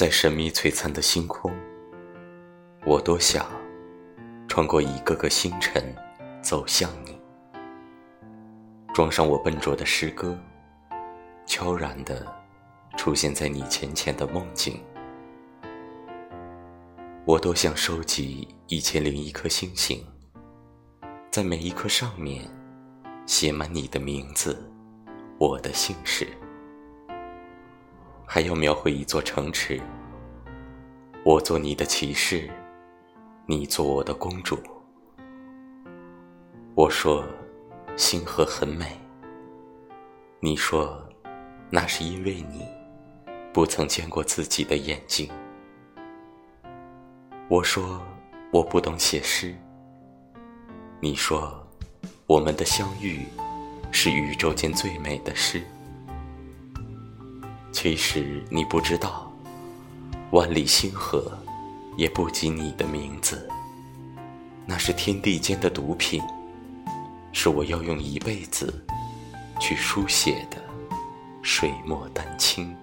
在神秘璀璨的星空，我多想穿过一个个星辰，走向你，装上我笨拙的诗歌，悄然地出现在你浅浅的梦境。我多想收集一千零一颗星星，在每一颗上面写满你的名字，我的姓氏。还要描绘一座城池，我做你的骑士，你做我的公主。我说星河很美，你说那是因为你不曾见过自己的眼睛。我说我不懂写诗，你说我们的相遇是宇宙间最美的诗。其实你不知道，万里星河也不及你的名字。那是天地间的毒品，是我要用一辈子去书写的水墨丹青。